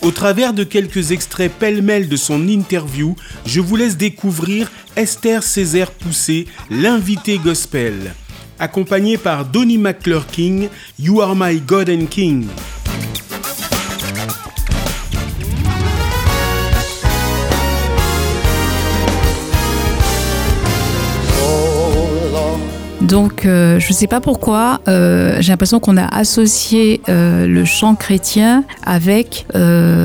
Au travers de quelques extraits pêle-mêle de son interview, je vous laisse découvrir Esther Césaire Poussé, l'invité gospel. Accompagnée par Donnie McClure King, You Are My God and King. Donc, euh, je ne sais pas pourquoi, euh, j'ai l'impression qu'on a associé euh, le chant chrétien avec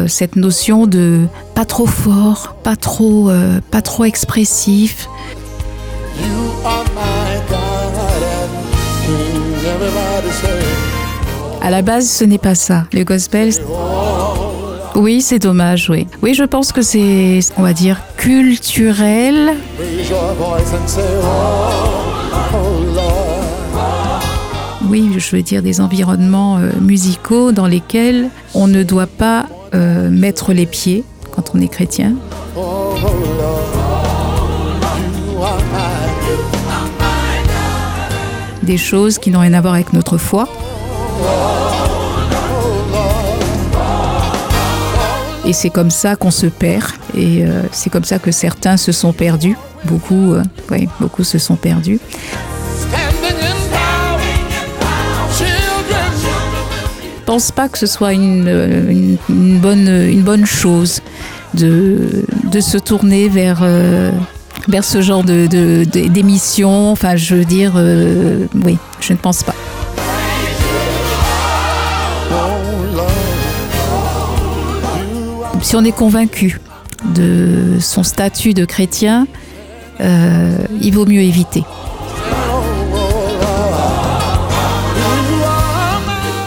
cette notion de pas trop fort, pas trop, pas trop expressif. À la base, ce n'est pas ça. Le gospel. Oui, c'est dommage, oui. Oui, je pense que c'est, on va dire, culturel. Oui, je veux dire des environnements euh, musicaux dans lesquels on ne doit pas euh, mettre les pieds quand on est chrétien. Des choses qui n'ont rien à voir avec notre foi. Et c'est comme ça qu'on se perd. Et euh, c'est comme ça que certains se sont perdus. Beaucoup, oui, beaucoup se sont perdus. Pense pas que ce soit une, bonne, une bonne chose de, de se tourner vers, euh, vers ce genre de, d'émission. Enfin, je veux dire, euh, oui, je ne pense pas. Si on est convaincu de son statut de chrétien, euh, il vaut mieux éviter.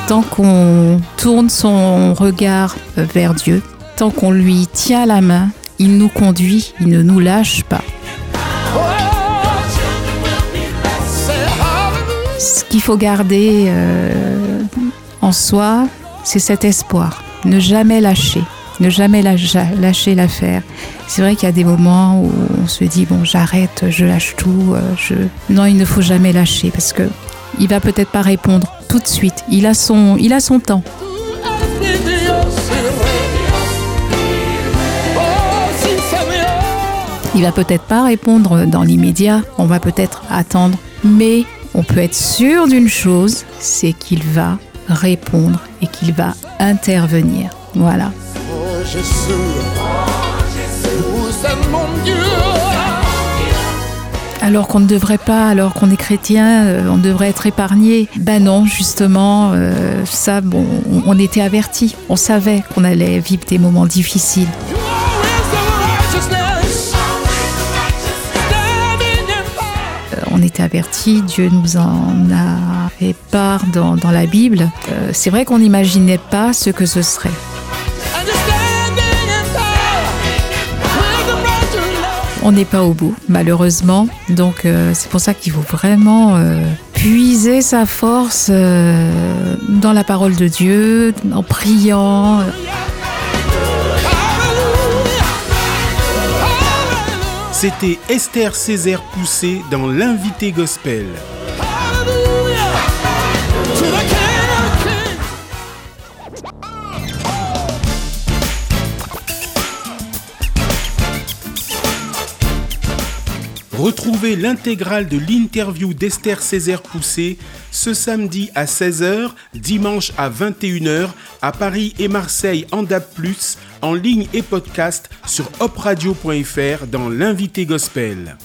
Tant qu'on tourne son regard vers Dieu, tant qu'on lui tient la main, il nous conduit, il ne nous lâche pas. Ce qu'il faut garder euh, en soi, c'est cet espoir. Ne jamais lâcher, ne jamais lâcher l'affaire. C'est vrai qu'il y a des moments où on se dit bon j'arrête, je lâche tout. Euh. Non, il ne faut jamais lâcher parce que il va peut-être pas répondre de suite. Il a son, il a son temps. Il va peut-être pas répondre dans l'immédiat, on va peut-être attendre, mais on peut être sûr d'une chose, c'est qu'il va répondre et qu'il va intervenir. Voilà. Alors qu'on ne devrait pas, alors qu'on est chrétien, euh, on devrait être épargné. Ben non, justement, euh, ça, bon, on, était averti, on savait qu'on allait vivre des moments difficiles. Euh, on était averti, Dieu nous en a fait part dans, dans la Bible. c'est vrai qu'on n'imaginait pas ce que ce serait. On n'est pas au bout, malheureusement. Donc euh, c'est pour ça qu'il faut vraiment euh, puiser sa force euh, dans la parole de Dieu, en priant. C'était Esther Césaire Poussé dans l'invité gospel. Retrouvez l'intégrale de l'interview d'Esther Césaire Poussé ce samedi à 16h, dimanche à 21h à Paris et Marseille en DAB+, en ligne et podcast sur opradio.fr dans l'invité gospel.